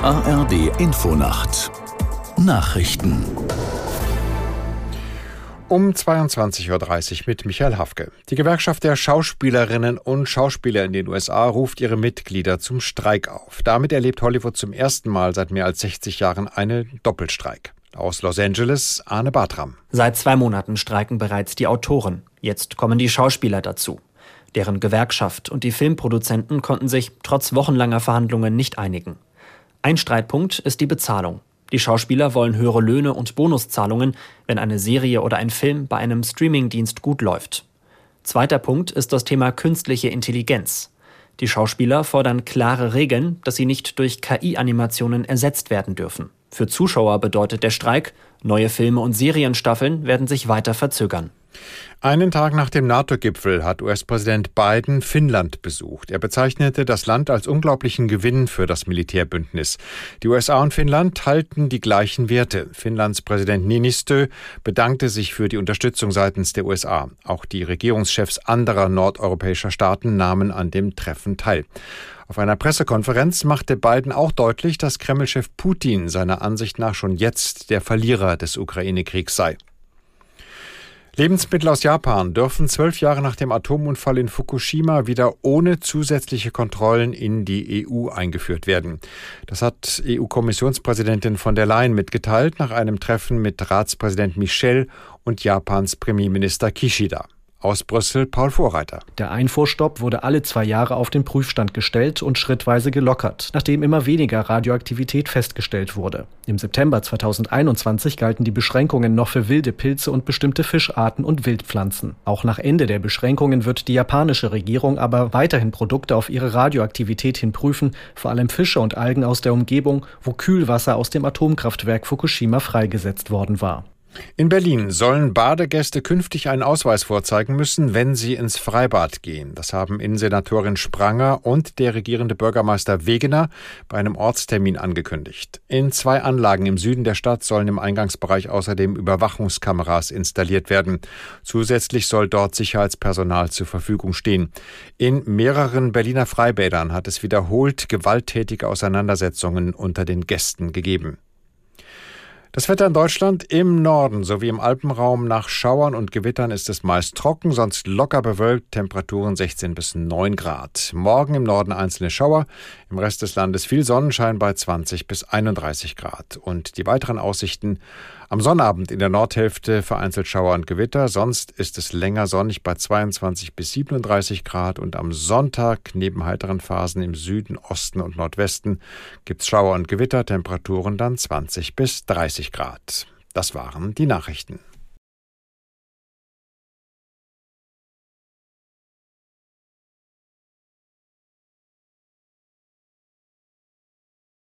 ARD Infonacht Nachrichten um 22.30 Uhr mit Michael Hafke. Die Gewerkschaft der Schauspielerinnen und Schauspieler in den USA ruft ihre Mitglieder zum Streik auf. Damit erlebt Hollywood zum ersten Mal seit mehr als 60 Jahren einen Doppelstreik. Aus Los Angeles Arne Bartram. Seit zwei Monaten streiken bereits die Autoren. Jetzt kommen die Schauspieler dazu. Deren Gewerkschaft und die Filmproduzenten konnten sich trotz wochenlanger Verhandlungen nicht einigen. Ein Streitpunkt ist die Bezahlung. Die Schauspieler wollen höhere Löhne und Bonuszahlungen, wenn eine Serie oder ein Film bei einem Streamingdienst gut läuft. Zweiter Punkt ist das Thema künstliche Intelligenz. Die Schauspieler fordern klare Regeln, dass sie nicht durch KI-Animationen ersetzt werden dürfen. Für Zuschauer bedeutet der Streik, neue Filme und Serienstaffeln werden sich weiter verzögern. Einen Tag nach dem NATO-Gipfel hat US-Präsident Biden Finnland besucht. Er bezeichnete das Land als unglaublichen Gewinn für das Militärbündnis. Die USA und Finnland halten die gleichen Werte. Finnlands Präsident Niinistö bedankte sich für die Unterstützung seitens der USA. Auch die Regierungschefs anderer nordeuropäischer Staaten nahmen an dem Treffen teil. Auf einer Pressekonferenz machte Biden auch deutlich, dass Kremlchef Putin seiner Ansicht nach schon jetzt der Verlierer des Ukraine-Kriegs sei. Lebensmittel aus Japan dürfen zwölf Jahre nach dem Atomunfall in Fukushima wieder ohne zusätzliche Kontrollen in die EU eingeführt werden. Das hat EU-Kommissionspräsidentin von der Leyen mitgeteilt nach einem Treffen mit Ratspräsident Michel und Japans Premierminister Kishida. Aus Brüssel Paul Vorreiter. Der Einfuhrstopp wurde alle zwei Jahre auf den Prüfstand gestellt und schrittweise gelockert, nachdem immer weniger Radioaktivität festgestellt wurde. Im September 2021 galten die Beschränkungen noch für wilde Pilze und bestimmte Fischarten und Wildpflanzen. Auch nach Ende der Beschränkungen wird die japanische Regierung aber weiterhin Produkte auf ihre Radioaktivität hin prüfen, vor allem Fische und Algen aus der Umgebung, wo Kühlwasser aus dem Atomkraftwerk Fukushima freigesetzt worden war. In Berlin sollen Badegäste künftig einen Ausweis vorzeigen müssen, wenn sie ins Freibad gehen. Das haben Innensenatorin Spranger und der regierende Bürgermeister Wegener bei einem Ortstermin angekündigt. In zwei Anlagen im Süden der Stadt sollen im Eingangsbereich außerdem Überwachungskameras installiert werden. Zusätzlich soll dort Sicherheitspersonal zur Verfügung stehen. In mehreren Berliner Freibädern hat es wiederholt gewalttätige Auseinandersetzungen unter den Gästen gegeben. Das Wetter in Deutschland im Norden sowie im Alpenraum nach Schauern und Gewittern ist es meist trocken, sonst locker bewölkt, Temperaturen 16 bis 9 Grad. Morgen im Norden einzelne Schauer, im Rest des Landes viel Sonnenschein bei 20 bis 31 Grad. Und die weiteren Aussichten am Sonnabend in der Nordhälfte vereinzelt Schauer und Gewitter, sonst ist es länger sonnig bei 22 bis 37 Grad und am Sonntag neben heiteren Phasen im Süden, Osten und Nordwesten gibt's Schauer und Gewitter, Temperaturen dann 20 bis 30 Grad. Das waren die Nachrichten.